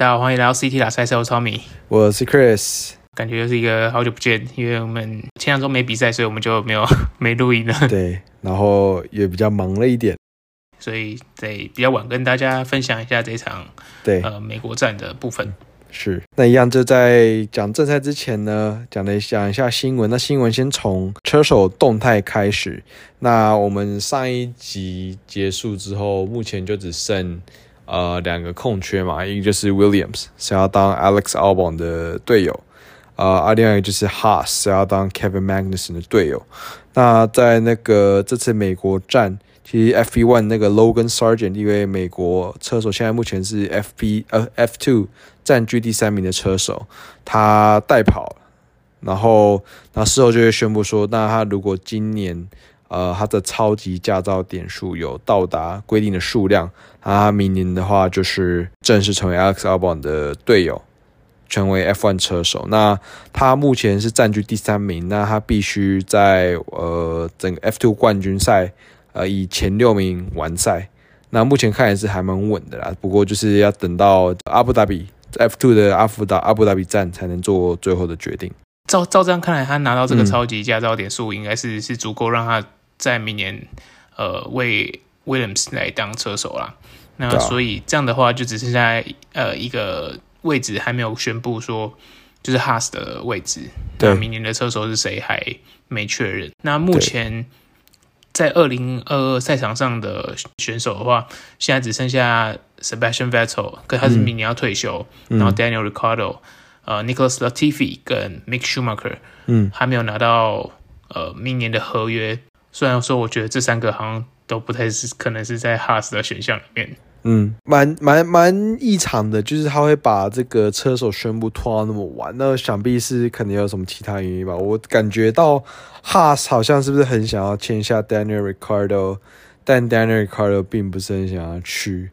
大家好，欢迎来到 CT 打赛赛，我是 Tommy，我是 Chris，感觉又是一个好久不见，因为我们前两周没比赛，所以我们就没有 没录音了。对，然后也比较忙了一点，所以得比较晚跟大家分享一下这场对呃美国站的部分。是，那一样就在讲正赛之前呢，讲了讲一下新闻。那新闻先从车手动态开始。那我们上一集结束之后，目前就只剩呃两个空缺嘛，一个就是 Williams 想要当 Alex Albon 的队友，呃，另外一个就是 Haas 想要当 Kevin Magnussen 的队友。那在那个这次美国站。其实 FP1 那个 Logan Sargent，因为美国车手现在目前是 FP 呃 F2 占据第三名的车手，他代跑，然后那事后就会宣布说，那他如果今年呃他的超级驾照点数有到达规定的数量，他明年的话就是正式成为 Alex Albon 的队友，成为 F1 车手。那他目前是占据第三名，那他必须在呃整个 F2 冠军赛。呃，以前六名完赛，那目前看也是还蛮稳的啦。不过就是要等到阿布达比 F2 的阿布达阿布达比站才能做最后的决定。照照这样看来，他拿到这个超级驾照点数，应该是、嗯、是足够让他在明年呃为 Williams 来当车手啦。那所以这样的话，就只剩下呃一个位置还没有宣布说，就是 Haas 的位置。对，那明年的车手是谁还没确认。那目前。在二零二二赛场上的选手的话，现在只剩下 Sebastian Vettel，跟他是明年要退休，嗯、然后 Daniel Ricciardo、嗯、呃 Nicholas Latifi 跟 Mick Schumacher，嗯，还没有拿到呃明年的合约。虽然说，我觉得这三个好像都不太是可能是在 Haas 的选项里面。嗯，蛮蛮蛮异常的，就是他会把这个车手宣布拖到那么晚，那想必是可能有什么其他原因吧。我感觉到 Haas 好像是不是很想要签下 Daniel Ricardo，但 Daniel Ricardo 并不是很想要去。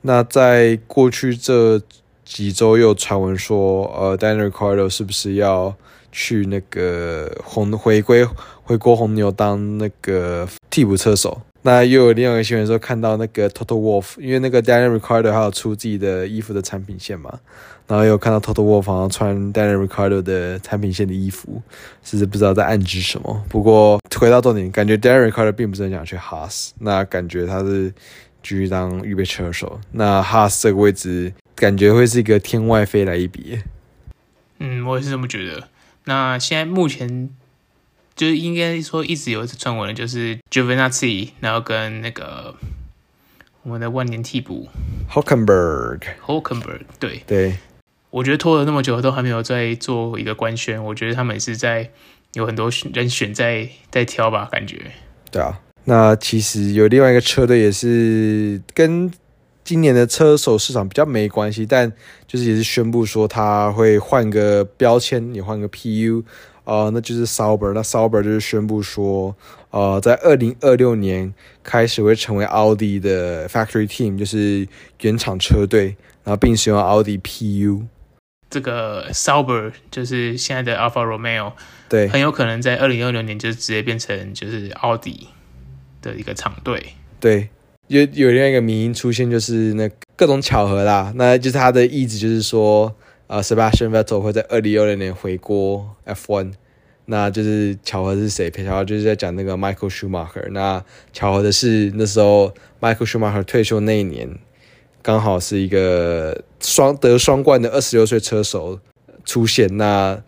那在过去这几周又传闻说，呃，Daniel Ricardo 是不是要去那个红回归回国红牛当那个替补车手？那又有另外一个新闻说，看到那个 Total Wolf，因为那个 Daniel r i c a r d o 还有出自己的衣服的产品线嘛，然后又看到 Total Wolff 好像穿 Daniel r i c a r d o 的产品线的衣服，其实不知道在暗指什么。不过回到重点，感觉 Daniel r i c a r d o 并不是很想去 Haas，那感觉他是继续当预备车手。那 Haas 这个位置感觉会是一个天外飞来一笔。嗯，我也是这么觉得。那现在目前。就是应该说一直有一次传闻的，就是 Giovinazzi 然后跟那个我们的万年替补 Hulkenberg，Hulkenberg，对对，我觉得拖了那么久都还没有再做一个官宣，我觉得他们也是在有很多人选在在挑吧，感觉。对啊，那其实有另外一个车队也是跟今年的车手市场比较没关系，但就是也是宣布说他会换个标签，也换个 PU。呃，那就是 Sauber，那 Sauber 就是宣布说，呃，在二零二六年开始会成为奥迪的 Factory Team，就是原厂车队，然后并使用奥迪 PU。这个 Sauber 就是现在的 Alfa Romeo，对，很有可能在二零二六年就直接变成就是奥迪的一个厂队。对，有有另外一个名音出现，就是那各种巧合啦，那就是他的意思就是说。呃、，Sebastian Vettel 会在二零二零年回锅 F1，那就是巧合是谁？巧合就是在讲那个 Michael Schumacher。那巧合的是那时候 Michael Schumacher 退休那一年，刚好是一个双得双冠的二十六岁车手出现。那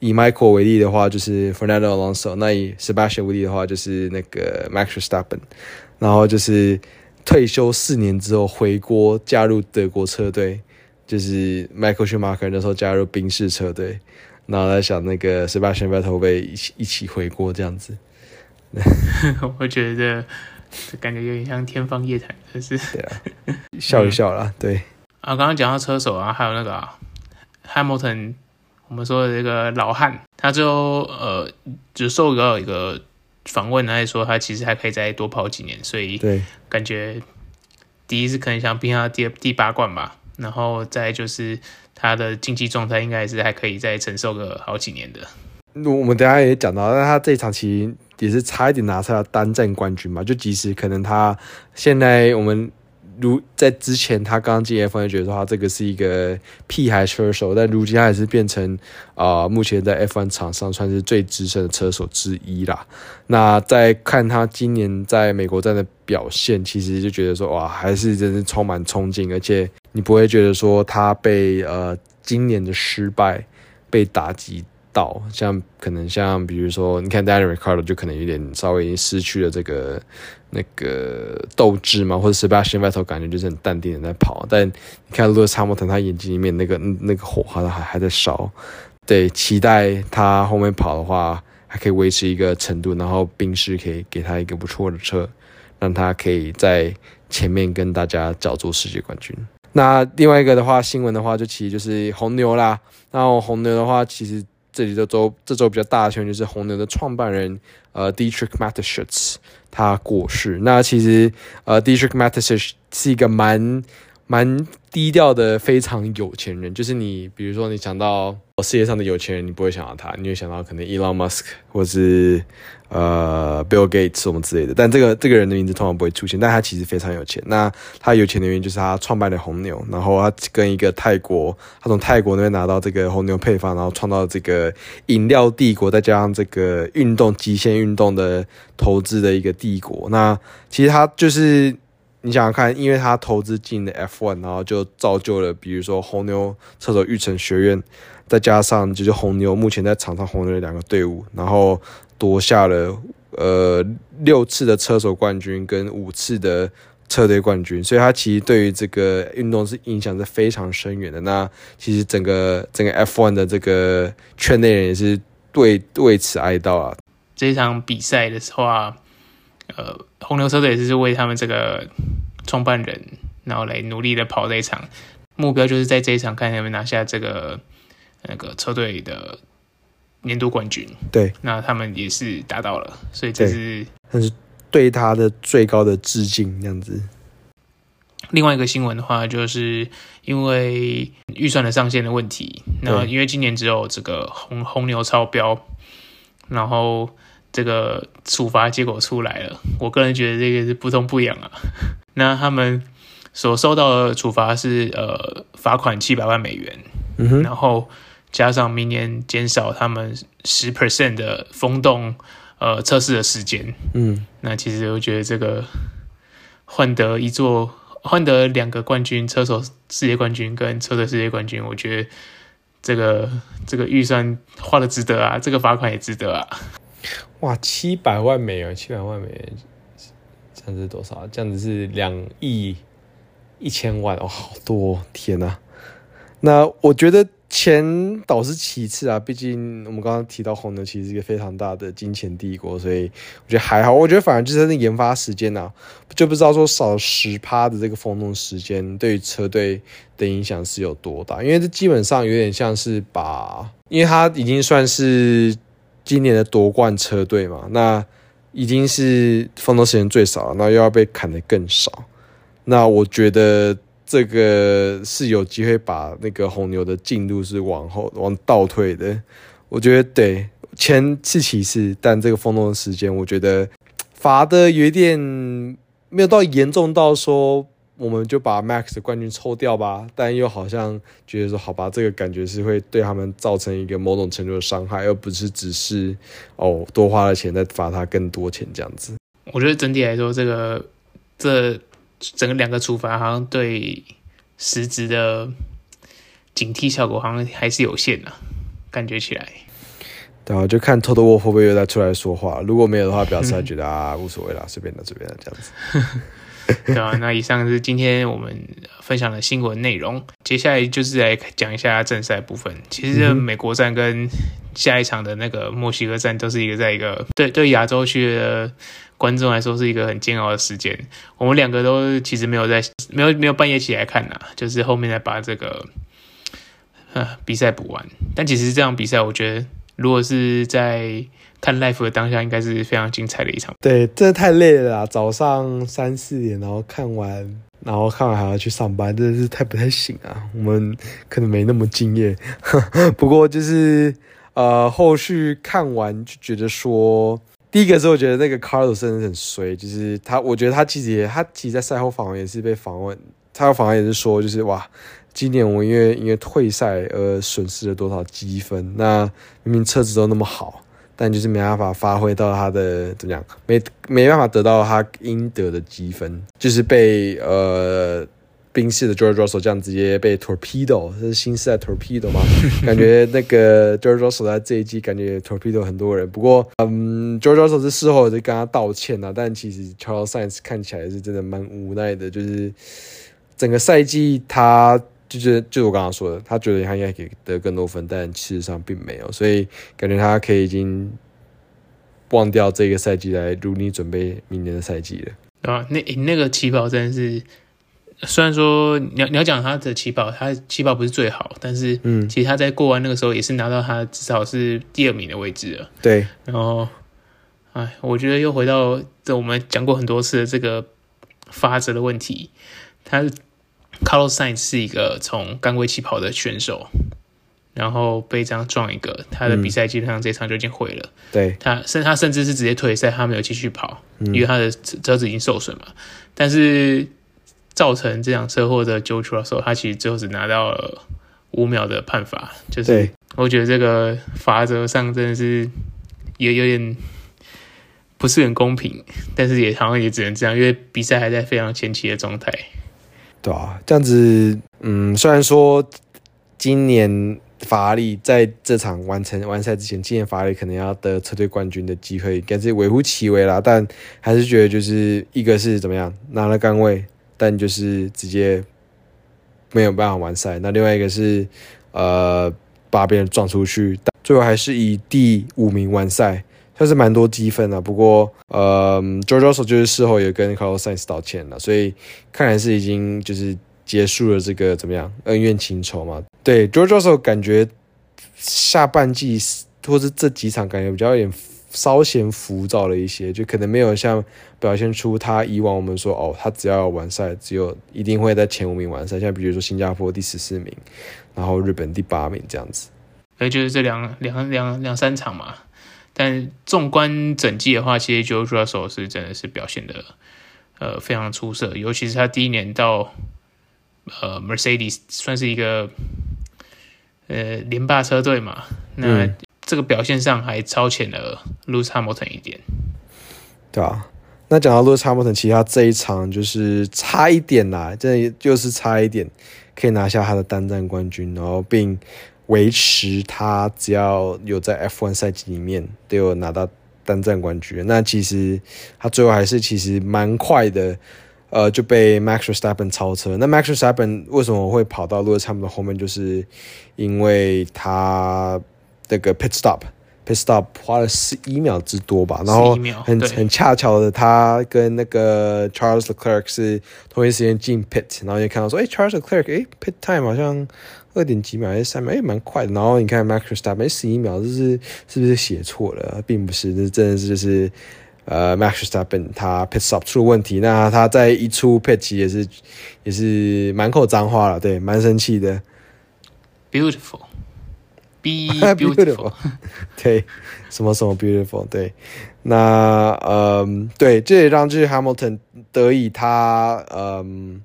以 Michael 为例的话，就是 Fernando Alonso；那以 Sebastian 为例的话，就是那个 Max Verstappen。然后就是退休四年之后回国加入德国车队。就是 Michael Schumacher 那时候加入宾士车队，然后在想那个 Sebastian Vettel 会一起一起回国这样子。我觉得这感觉有点像天方夜谭，但是对啊，笑一笑啦。嗯、对啊，刚刚讲到车手啊，还有那个、啊、Hamilton，我们说的这个老汉，他最后呃只受到一个访问，来说他其实还可以再多跑几年，所以对感觉第一是可能想拼下第第八冠吧。然后再就是他的竞技状态应该也是还可以再承受个好几年的。我们等下也讲到，那他这一场其实也是差一点拿下了单战冠军嘛。就即使可能他现在我们如在之前他刚进 F1 就觉得说他这个是一个屁孩车手，但如今他也是变成啊、目前在 F1 场上算是最资深的车手之一啦。那在看他今年在美国站的表现，其实就觉得说哇，还是真是充满冲劲，而且你不会觉得说他被呃今年的失败被打击。到像可能像比如说，你看 Daniel Ricciardo 就可能有点稍微失去了这个那个斗志嘛，或者 Sebastian Vettel 感觉就是很淡定的在跑，但你看 Lewis Hamilton 他眼睛里面那个那个火好像还还在烧，对，期待他后面跑的话还可以维持一个程度，然后冰士可以给他一个不错的车，让他可以在前面跟大家角逐世界冠军。那另外一个的话，新闻的话就其实就是红牛啦，然后红牛的话其实。这里的周这周比较大的新闻就是红牛的创办人呃 Dietrich Mateschitz 他过世。那其实呃 Dietrich Mateschitz 是一个蛮蛮低调的非常有钱人，就是你比如说你想到世界上的有钱人，你不会想到他，你会想到可能 Elon Musk 或是。呃，Bill Gates 什么之类的，但这个这个人的名字通常不会出现，但他其实非常有钱。那他有钱的原因就是他创办了红牛，然后他跟一个泰国，他从泰国那边拿到这个红牛配方，然后创造这个饮料帝国，再加上这个运动极限运动的投资的一个帝国。那其实他就是你想想看，因为他投资进了 F1，然后就造就了比如说红牛车手育成学院，再加上就是红牛目前在场上红牛的两个队伍，然后。夺下了呃六次的车手冠军跟五次的车队冠军，所以他其实对于这个运动是影响是非常深远的。那其实整个整个 F1 的这个圈内人也是对为此哀悼啊。这一场比赛的话，呃，红牛车队也是为他们这个创办人，然后来努力的跑这一场，目标就是在这一场看他们拿下这个那个车队的。年度冠军，对，那他们也是达到了，所以这是，但是对他的最高的致敬，这样子。另外一个新闻的话，就是因为预算的上限的问题，那因为今年只有这个红红牛超标，然后这个处罚结果出来了，我个人觉得这个是不痛不痒啊。那他们所收到的处罚是呃罚款七百万美元，嗯哼，然后。加上明年减少他们十 percent 的风洞呃测试的时间，嗯，那其实我觉得这个换得一座换得两个冠军，车手世界冠军跟车队世界冠军，我觉得这个这个预算花的值得啊，这个罚款也值得啊。哇，七百万美元，七百万美元，这样子是多少？这样子是两亿一千万哦，好多天呐，啊！那我觉得。钱倒是其次啊，毕竟我们刚刚提到红牛其实是一个非常大的金钱帝国，所以我觉得还好。我觉得反而就是那研发时间啊，就不知道说少十趴的这个风洞时间对于车队的影响是有多大，因为这基本上有点像是把，因为它已经算是今年的夺冠车队嘛，那已经是风洞时间最少，那又要被砍得更少，那我觉得。这个是有机会把那个红牛的进度是往后往倒退的，我觉得对，前是其次，但这个风洞的时间，我觉得罚的有一点没有到严重到说我们就把 Max 的冠军抽掉吧，但又好像觉得说好吧，这个感觉是会对他们造成一个某种程度的伤害，而不是只是哦多花了钱再罚他更多钱这样子。我觉得整体来说，这个这。整个两个处罚好像对实质的警惕效果好像还是有限的，感觉起来。对啊，就看 Toto Wolff 会不会又再出来说话。如果没有的话，表示他觉得啊无所谓啦，随便的随便的这样子。对啊，那以上是今天我们分享的新闻内容。接下来就是来讲一下正赛部分。其实美国站跟下一场的那个墨西哥站都是一个在一个对对亚洲区的。观众来说是一个很煎熬的时间，我们两个都其实没有在没有没有半夜起来看呐，就是后面再把这个呃比赛补完。但其实这场比赛，我觉得如果是在看 live 的当下，应该是非常精彩的一场。对，真的太累了啦，早上三四点，然后看完，然后看完还要去上班，真的是太不太行啊。我们可能没那么敬业，不过就是呃后续看完就觉得说。第一个是我觉得那个 Carlos 真的很衰，就是他，我觉得他其实也，他其实在赛后访问也是被访问，他访问也是说，就是哇，今年我因为因为退赛而损失了多少积分？那明明车子都那么好，但就是没办法发挥到他的怎么样，没没办法得到他应得的积分，就是被呃。宾士的 George Russell 这样直接被 torpedo，是新时代 torpedo 吗？感觉那个 George Russell 在这一季感觉 torpedo 很多人。不过，嗯，George Russell 是事后就跟他道歉了，但其实 Charles Sainz 看起来是真的蛮无奈的，就是整个赛季他就是就我刚刚说的，他觉得他应该可以得更多分，但事实上并没有，所以感觉他可以已经忘掉这个赛季来努力准备明年的赛季了。啊，那那个起跑真的是。虽然说你要你要讲他的起跑，他起跑不是最好，但是嗯，其实他在过弯那个时候也是拿到他至少是第二名的位置了。对，然后，哎，我觉得又回到这我们讲过很多次的这个法则的问题。他 Carlos Sainz 是一个从杆位起跑的选手，然后被这样撞一个，他的比赛基本上这场就已经毁了。嗯、对，他甚他甚至是直接退赛，他没有继续跑，嗯、因为他的车子已经受损嘛。但是。造成这场车祸的 George Russell，他其实最后只拿到了五秒的判罚，就是我觉得这个罚则上真的是也有点不是很公平，但是也好像也只能这样，因为比赛还在非常前期的状态。对啊，这样子，嗯，虽然说今年法拉利在这场完成完赛之前，今年法拉利可能要得车队冠军的机会，应该是微乎其微啦，但还是觉得就是一个是怎么样拿了杆位。但就是直接没有办法完赛。那另外一个是，呃，把别人撞出去，但最后还是以第五名完赛，算是蛮多积分了。不过，呃，George Russell 就是事后也跟 Carlos Sainz 道歉了，所以看来是已经就是结束了这个怎么样恩怨情仇嘛。对，George Russell 感觉下半季或是这几场感觉比较有点。稍显浮躁了一些，就可能没有像表现出他以往我们说哦，他只要完赛，只有一定会在前五名完赛。像比如说新加坡第十四名，然后日本第八名这样子。哎，就是这两两两两三场嘛。但纵观整季的话，其实 George Russell 是真的是表现的呃非常出色，尤其是他第一年到呃 Mercedes 算是一个呃连霸车队嘛，那。这个表现上还超前了 Lewis Hamilton 一点，对啊。那讲到 Lewis Hamilton，其实他这一场就是差一点啦，真的就是差一点可以拿下他的单站冠军，然后并维持他只要有在 F1 赛季里面都有拿到单站冠军。那其实他最后还是其实蛮快的，呃，就被 Max Verstappen 超车。那 Max Verstappen 为什么会跑到 Lewis Hamilton 后面？就是因为他。那个 pit stop，pit stop 花了十一秒之多吧，然后很很恰巧的，他跟那个 Charles Leclerc 是同一时间进 pit，然后就看到说，哎，Charles Leclerc，哎，pit time 好像二点几秒还是三秒，哎，蛮快的。然后你看 Max Verstappen，十一秒，这是是不是写错了？并不是，这真的是就是呃 Max Verstappen 他 pit stop 出了问题，那他在一出 pit 其实也是也是满口脏话了，对，蛮生气的。Beautiful。Be beautiful，对，什么什么 beautiful，对，那嗯，对，这也让就是 Hamilton 得以他嗯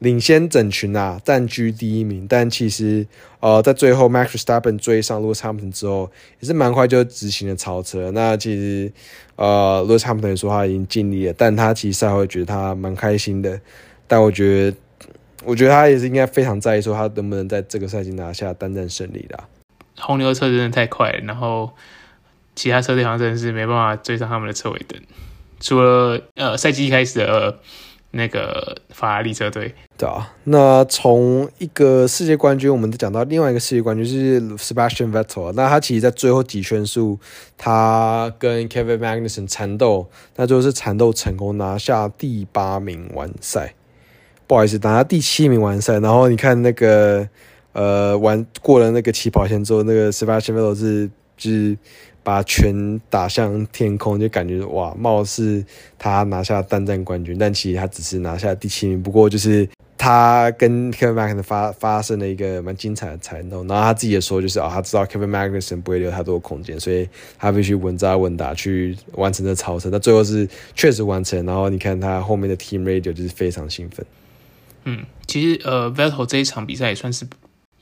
领先整群啊，暂居第一名。但其实呃，在最后 Max Verstappen 追上 Lewis Hamilton 之后，也是蛮快就执行了超车。那其实呃，Lewis Hamilton 也说他已经尽力了，但他其实赛后觉得他蛮开心的。但我觉得，我觉得他也是应该非常在意说他能不能在这个赛季拿下单战胜利的。红牛的车真的太快，然后其他车队好像真的是没办法追上他们的车尾灯，除了呃赛季一开始的、那个法拉利车队。对啊，那从一个世界冠军，我们再讲到另外一个世界冠军，是 Sebastian Vettel。那他其实，在最后几圈数，他跟 Kevin Magnussen 缠斗，那就是缠斗成功，拿下第八名完赛。不好意思，拿下第七名完赛。然后你看那个。呃，完过了那个起跑线之后，那个 Sebastian Vettel 是就是把拳打向天空，就感觉哇，貌似他拿下单站冠军，但其实他只是拿下第七名。不过就是他跟 Kevin Magnussen 发发生了一个蛮精彩的缠斗，然后他自己也说，就是啊、哦，他知道 Kevin Magnussen 不会留太多空间，所以他必须稳扎稳打去完成这超车。那最后是确实完成，然后你看他后面的 Team Radio 就是非常兴奋。嗯，其实呃，Vettel 这一场比赛也算是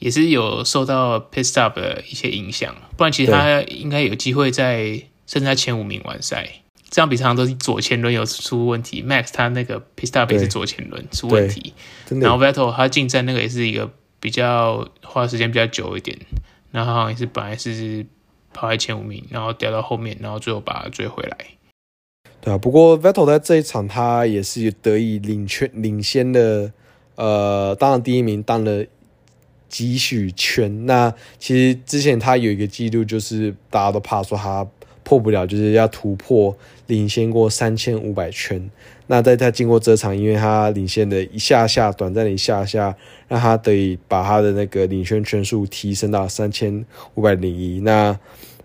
也是有受到 Pit Stop 的一些影响，不然其实他应该有机会在甚至在前五名完赛。这场比赛都是左前轮有出问题，Max 他那个 pit stop 也是左前轮出问题，然后 Vettel 他进站那个也是一个比较花时间比较久一点，然后好像也是本来是跑在前五名，然后掉到后面，然后最后把他追回来。对啊，不过 Vettel 在这一场他也是得以领圈领先的，呃，当然第一名，当了几许圈。那其实之前他有一个记录，就是大家都怕说他。破不了，就是要突破领先过三千五百圈。那在他经过这场，因为他领先的一下下，短暂的一下下，让他得以把他的那个领先圈数提升到三千五百零一。那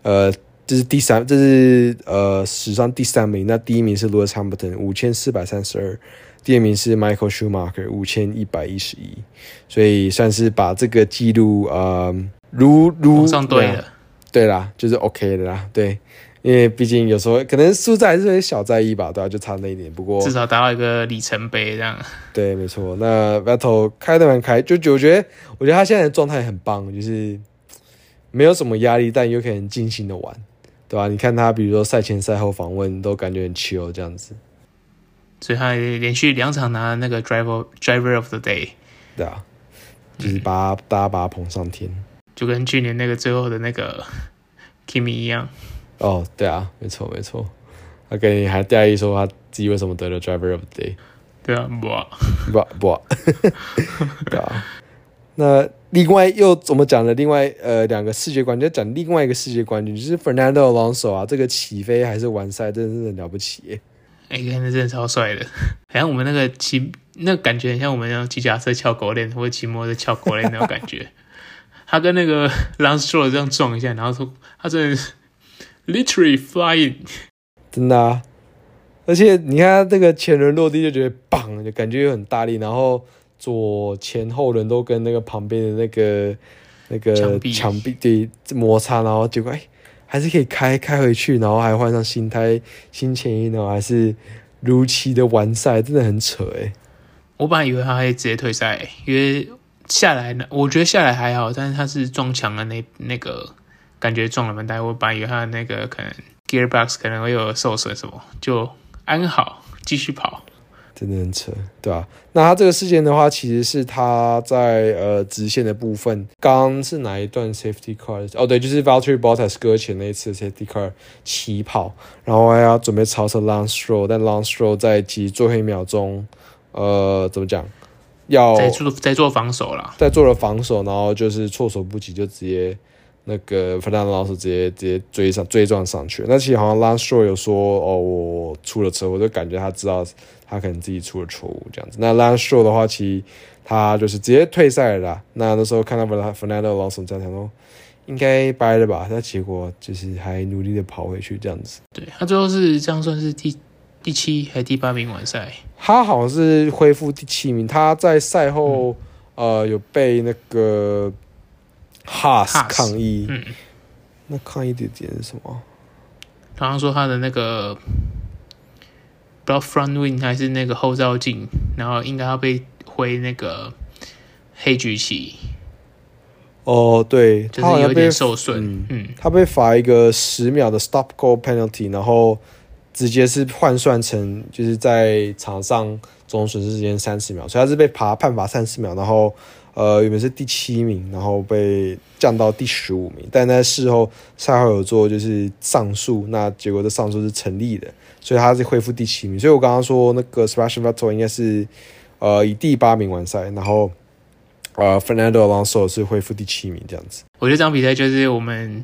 呃，这是第三，这是呃史上第三名。那第一名是 Lewis Hamilton 五千四百三十二，第二名是 Michael Schumacher 五千一百一十一。所以算是把这个记录呃如如上对了，对啦，就是 OK 的啦，对。因为毕竟有时候可能输在还是小在意吧，对吧、啊？就差那一点。不过至少达到一个里程碑这样。对，没错。那 Vettel 开的蛮开，就就我觉得，我觉得他现在的状态很棒，就是没有什么压力，但又可以很尽兴的玩，对吧、啊？你看他，比如说赛前赛后访问，都感觉很 chill 这样子。所以他连续两场拿那个 Driver Driver of the Day，对啊，就是把、嗯、大家把他捧上天，就跟去年那个最后的那个 Kimi 一样。哦，对啊，没错没错，他跟你还介意说他自己为什么得了 Driver of the Day？对啊，不啊不不，对啊。那另外又怎么讲呢？另外呃两个世界冠军，讲另外一个世界冠军就是 Fernando Alonso 啊，这个起飞还是完赛，真的是很了不起耶！哎、欸，看那真的超帅的，好像我们那个骑，那个、感觉很像我们那种骑脚踏车翘狗链或者骑摩托车翘狗链那种感觉。他跟那个 Lance Stroll 这样撞一下，然后说他真的是。Literally flying，真的啊！而且你看这个前轮落地就觉得棒，就感觉又很大力，然后左前后轮都跟那个旁边的那个那个墙壁对摩擦，然后结果哎还是可以开开回去，然后还换上新胎新前翼，呢还是如期的完赛，真的很扯哎！我本来以为他会直接退赛，因为下来呢，我觉得下来还好，但是他是撞墙的那那个。感觉撞了蛮大，我本来以为他那个可能 gearbox 可能会有受损什么，就安好继续跑，真的很扯，对吧、啊？那他这个事件的话，其实是他在呃直线的部分，刚刚是哪一段 safety car？哦，对，就是 Valtteri Bottas 搁浅那一次 safety car 起跑，然后还要准备超车 Lance Stroll，但 Lance Stroll 在其实最后一秒钟，呃，怎么讲？要在做在做防守了，在做了防守，然后就是措手不及，就直接。那个 Fernando Alonso 直接直接追上追撞上去，那其实好像 Lance Stroll 有说哦，我出了车祸，我就感觉他知道他可能自己出了错误这样子。那 Lance Stroll 的话，其实他就是直接退赛了啦。那那时候看到 Fernando Alonso 这样，想说应该掰了吧，那结果就是还努力的跑回去这样子。对，他最后是这样算是第第七还是第八名完赛？他好像是恢复第七名。他在赛后、嗯、呃有被那个。哈斯抗议，嗯，那抗议的点是什么？好像说他的那个不知道 front wing 还是那个后照镜，然后应该要被挥那个黑举起。哦，对，就是有点受损。嗯，嗯，他被罚一个十秒的 stop go penalty，然后直接是换算成就是在场上总损失时间三十秒，所以他是被罚判罚三十秒，然后。呃，原本是第七名，然后被降到第十五名，但在事后赛后有做就是上诉，那结果这上诉是成立的，所以他是恢复第七名。所以我刚刚说那个 Sebastian Vettel 应该是呃以第八名完赛，然后呃 Fernando Alonso 是恢复第七名这样子。我觉得这场比赛就是我们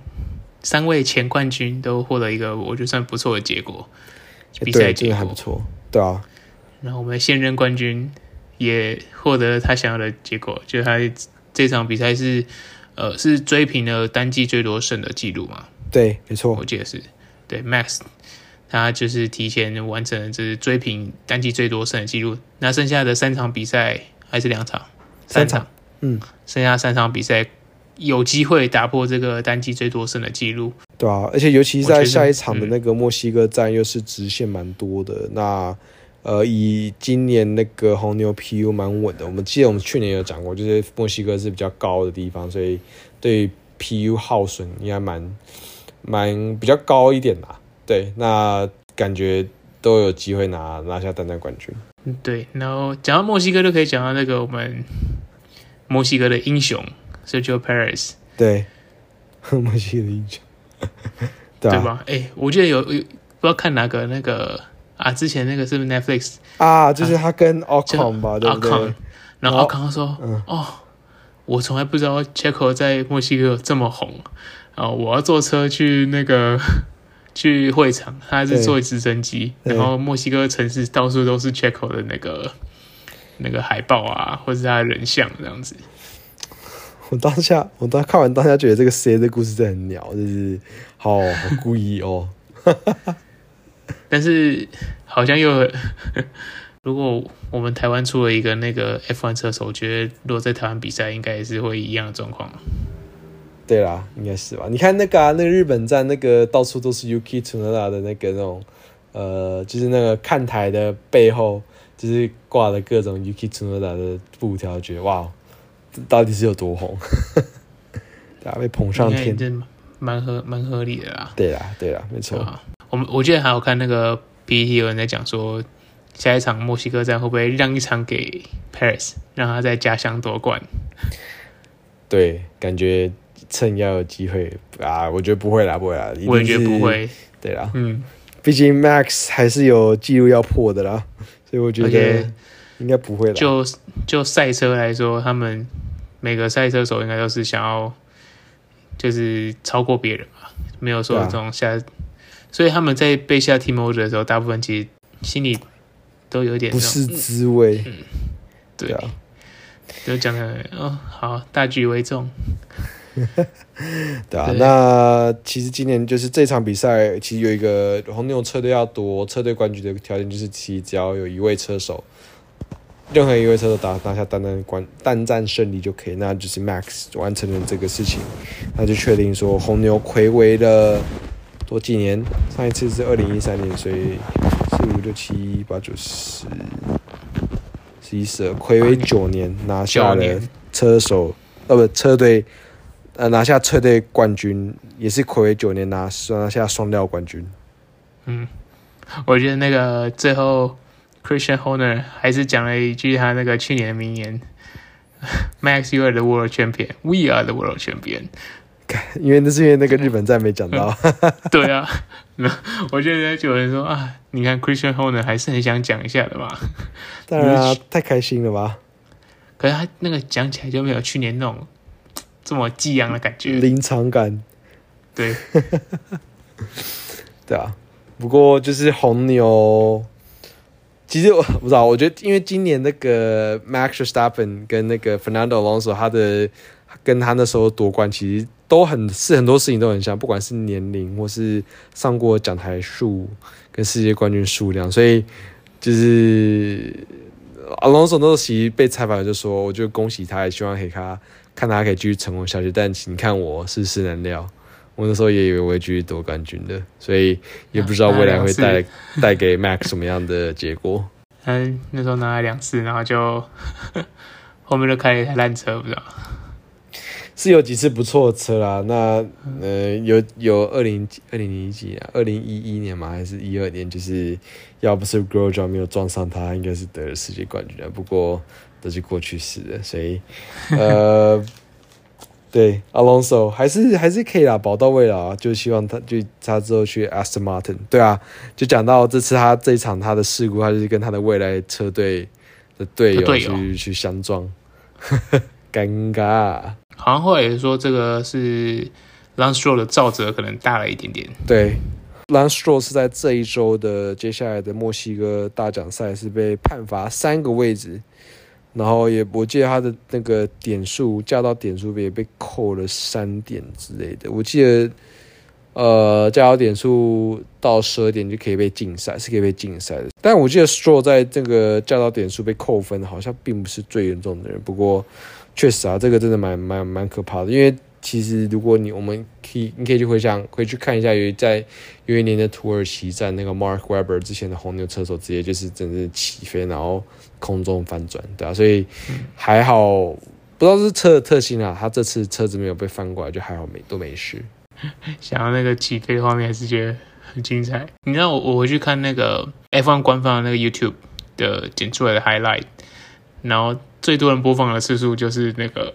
三位前冠军都获得一个我觉得算不错的结果，比赛结果还不错，对啊。然后我们现任冠军。也获得了他想要的结果，就他这场比赛是，呃，是追平了单季最多胜的记录嘛？对，没错，我记得是，对，Max，他就是提前完成了，就是追平单季最多胜的记录。那剩下的三场比赛，还是两场？三场。嗯，剩下三场比赛有机会打破这个单季最多胜的记录。对啊，而且尤其在下一场的那个墨西哥站，又是直线蛮多的。嗯、那呃，以今年那个红牛 PU 蛮稳的。我们记得我们去年有讲过，就是墨西哥是比较高的地方，所以对 PU 耗损应该蛮蛮比较高一点啦。对，那感觉都有机会拿拿下单单冠军。嗯，对。然后讲到墨西哥，就可以讲到那个我们墨西哥的英雄 Sergio Perez。对，墨西哥的英雄。对吧？哎、欸，我记得有有不知道看哪个那个啊，之前那个是不是 Netflix 啊？就是他跟 Ocon 吧，对不对？然后 Ocon 说：“嗯、哦，我从来不知道 Checo 在墨西哥有这么红啊！我要坐车去那个去会场，他还是坐直升机，然后墨西哥城市到处都是 Checo 的那个那个海报啊，或者是他的人像这样子。”我当下，我当看完当下觉得这个 C 的故事真的很鸟，就是好好故意哦。但是好像又，如果我们台湾出了一个那个 F1 车手，我觉得如果在台湾比赛，应该也是会一样的状况。对啦，应该是吧？你看那个啊，那个日本站那个到处都是 Yuki Tsunoda 的那个那种，呃，就是那个看台的背后，就是挂了各种 Yuki Tsunoda 的布条，觉得哇。到底是有多红？对啊，被捧上天，蛮合蛮合理的啦。对啦，对啦，没错。我们我记得还有看那个 PPT 有人在讲说，下一场墨西哥站会不会让一场给 Paris，让他在家乡夺冠？对，感觉趁要有机会啊，我觉得不会啦，不会啦，我也觉得不会。对啦，嗯，毕竟 Max 还是有记录要破的啦，所以我觉得。应该不会啦。就就赛车来说，他们每个赛车手应该都是想要，就是超过别人嘛，没有说这种下，啊、所以他们在被下 team order 的时候，大部分其实心里都有点不是滋味。嗯，对啊，就讲的哦，好，大局为重。对啊，对那其实今年就是这场比赛，其实有一个红牛车队要夺车队冠军的条件，就是其只要有一位车手。任何一位车手打拿下单单冠单战胜利就可以，那就是 Max 完成了这个事情，那就确定说红牛睽违了多几年，上一次是二零一三年，所以四五六七八九十十一十二，睽违九年拿下了车手呃不车队呃拿下车队冠军，也是暌违九年拿拿下双料冠军。嗯，我觉得那个最后。Christian Horner 还是讲了一句他那个去年的名言：“Max, you are the world champion. We are the world champion.” 因为那是因为那个日本站没讲到。对啊，那我觉得就有人说啊，你看 Christian Horner 还是很想讲一下的嘛。当然啊，太开心了吧？可是他那个讲起来就没有去年那种这么激昂的感觉，临场感。对，对啊。不过就是红牛。其实我 不知道，我觉得因为今年那个 Max Verstappen 跟那个 Fernando Alonso，他的跟他那时候夺冠其实都很是很多事情都很像，不管是年龄或是上过讲台数跟世界冠军数量，所以就是 Alonso 那时候其实被采访就说，我就恭喜他，也希望可以看看他可以继续成功下去，但请看我世事难料。我那时候也以为我会继续夺冠军的，所以也不知道未来会带带给 Max 什么样的结果。嗯，那时候拿了两次，然后就 后面就开了一台烂车，不知道。是有几次不错的车啦，那呃有有二零二零零几啊，二零一一年嘛，还是一二年？就是要不是 Grosjean 没有撞上他，应该是得了世界冠军的。不过都是过去式的，所以 呃。对，Alonso 还是还是可以啦，保到位了啊，就希望他就他之后去 Aston Martin。对啊，就讲到这次他这一场他的事故，他就是跟他的未来车队的队友去去相撞，尴尬。好像后来也说这个是 Lance Stroll 的肇责可能大了一点点。对，Lance Stroll 是在这一周的接下来的墨西哥大奖赛是被判罚三个位置。然后也，我记得他的那个点数驾照点数也被扣了三点之类的。我记得呃，加油点数到十二点就可以被禁赛，是可以被禁赛的。但我记得 Stroll 在这个加油点数被扣分，好像并不是最严重的人。不过确实啊，这个真的蛮蛮蛮可怕的。因为其实如果你我们可以，你可以去回想，可以去看一下，有在有一年的土耳其站，那个 Mark Webber 之前的红牛车手直接就是真的起飞，然后空中翻转，对啊，所以还好，不知道是车的特性啊，他这次车子没有被翻过来，就还好没都没事。想要那个起飞的画面，还是觉得很精彩。你知道我我回去看那个 F1 官方的那个 YouTube 的剪出来的 highlight，然后最多人播放的次数就是那个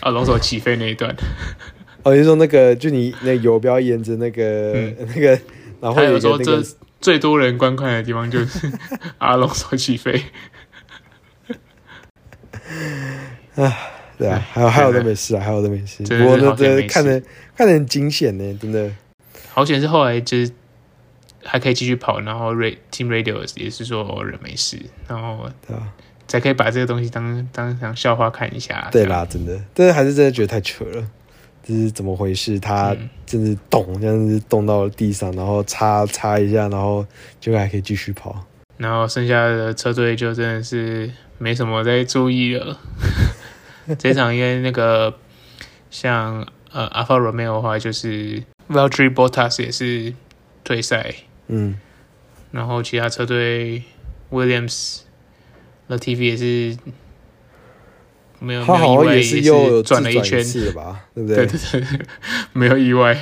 啊龙首起飞那一段。哦，你说那个就你那游标沿着那个、嗯、那个，然后有，有说这最多人观看的地方就是阿龙首起飞。啊。对啊，还有还有都没事啊，还有都没事。不过那这看着看着很惊险呢，真的。好险是后来就是还可以继续跑，然后 Team Radio 也是说人没事，然后对啊，才可以把这个东西当当成笑话看一下。对啦，真的，但是还是真的觉得太扯了，这是怎么回事？他真是动，这样子动到了地上，然后擦擦一下，然后就还可以继续跑。然后剩下的车队就真的是没什么在注意了。这场因为那个像呃 Alfa Romeo 的话，就是 Valtteri Bottas 也是退赛，嗯，然后其他车队 Williams、Latifi 也是没有没有意外，也是又转了一圈？对不对？对对对，没有意外。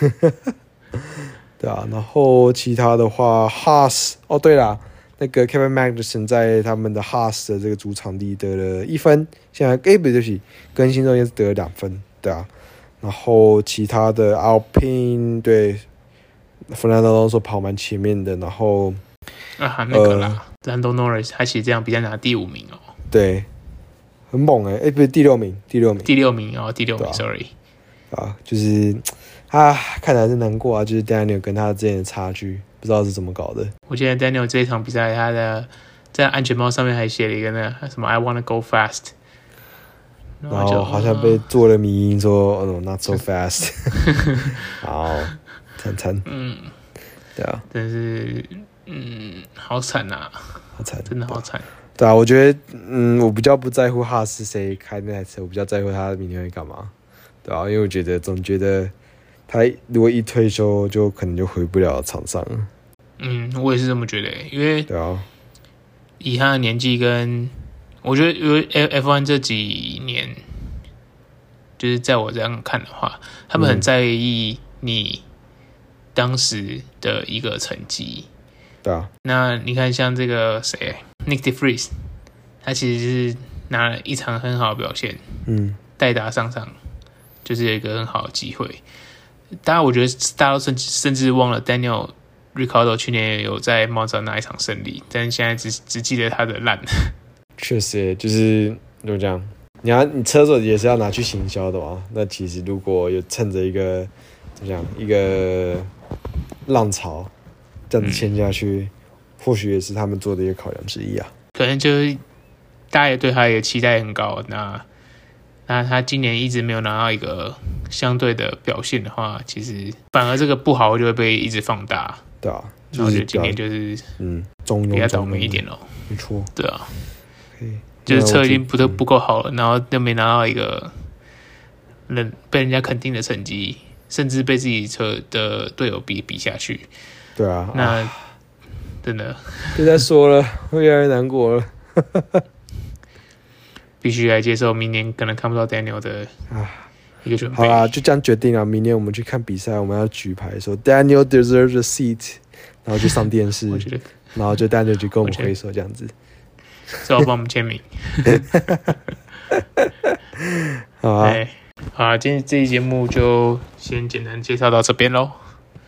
对啊，然后其他的话，Haas 哦，对了。那个 Kevin Magnussen 在他们的 Haas 的这个主场地得了一分，现在 Gabe 就是更新中间是得了两分，对啊。然后其他的 Alpine 对，Fernando Alonso 跑蛮前面的，然后啊那个啦，Lando Norris 还其实这样比赛拿第五名哦，对，很猛哎、欸，哎不是第六名，第六名，第六名哦，第六名、啊、，sorry，啊，就是啊，看来是难过啊，就是 Daniel 跟他之间的差距。不知道是怎么搞的。我记得 Daniel 这一场比赛，他的在安全帽上面还写了一个那个什么 “I wanna go fast”，然后，好像被做了迷因说 “Oh not so fast”，好惨惨。嗯，对啊，但是嗯，好惨呐，好惨，真的好惨。对啊，我觉得嗯，我比较不在乎哈是谁开那台车，我比较在乎他明天会干嘛。对啊，因为我觉得总觉得。他如果一退休，就可能就回不了场上。嗯，我也是这么觉得，因为对啊，以他的年纪跟我觉得，因为 F F1 这几年，就是在我这样看的话，他们很在意你当时的一个成绩。对啊，那你看像这个谁，Nick De Vries，他其实是拿了一场很好的表现，嗯，代打上场就是有一个很好的机会。当然，我觉得大家都甚至甚至忘了 Daniel Ricciardo 去年也有在猫爪拿一场胜利，但是现在只只记得他的烂。确实，就是怎么讲，你要你车手也是要拿去行销的嘛。那其实如果有趁着一个怎么讲一个浪潮这样子签下去，嗯、或许也是他们做的一个考量之一啊。可能就是大家也对他也期待很高，那。那他今年一直没有拿到一个相对的表现的话，其实反而这个不好就会被一直放大。对啊，然后就今年就是嗯，比较倒霉一点咯。没错，对啊，就是车已经不都不够好了，然后又没拿到一个人被人家肯定的成绩，甚至被自己车的队友比比下去。对啊，那真的别再说了，我越来越难过了。必须来接受明年可能看不到 Daniel 的啊一个准备。好啦，就这样决定了。明年我们去看比赛，我们要举牌说 Daniel deserves a seat，然后就上电视，然后就 Daniel 就跟我们挥手这样子，最后帮我们签名。好啊，好啊，今天这期节目就先简单介绍到这边喽。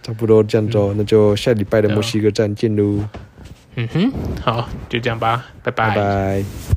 差不多这样子，嗯、那就下礼拜的墨西哥站见喽。嗯哼，好，就这样吧，拜拜。拜拜。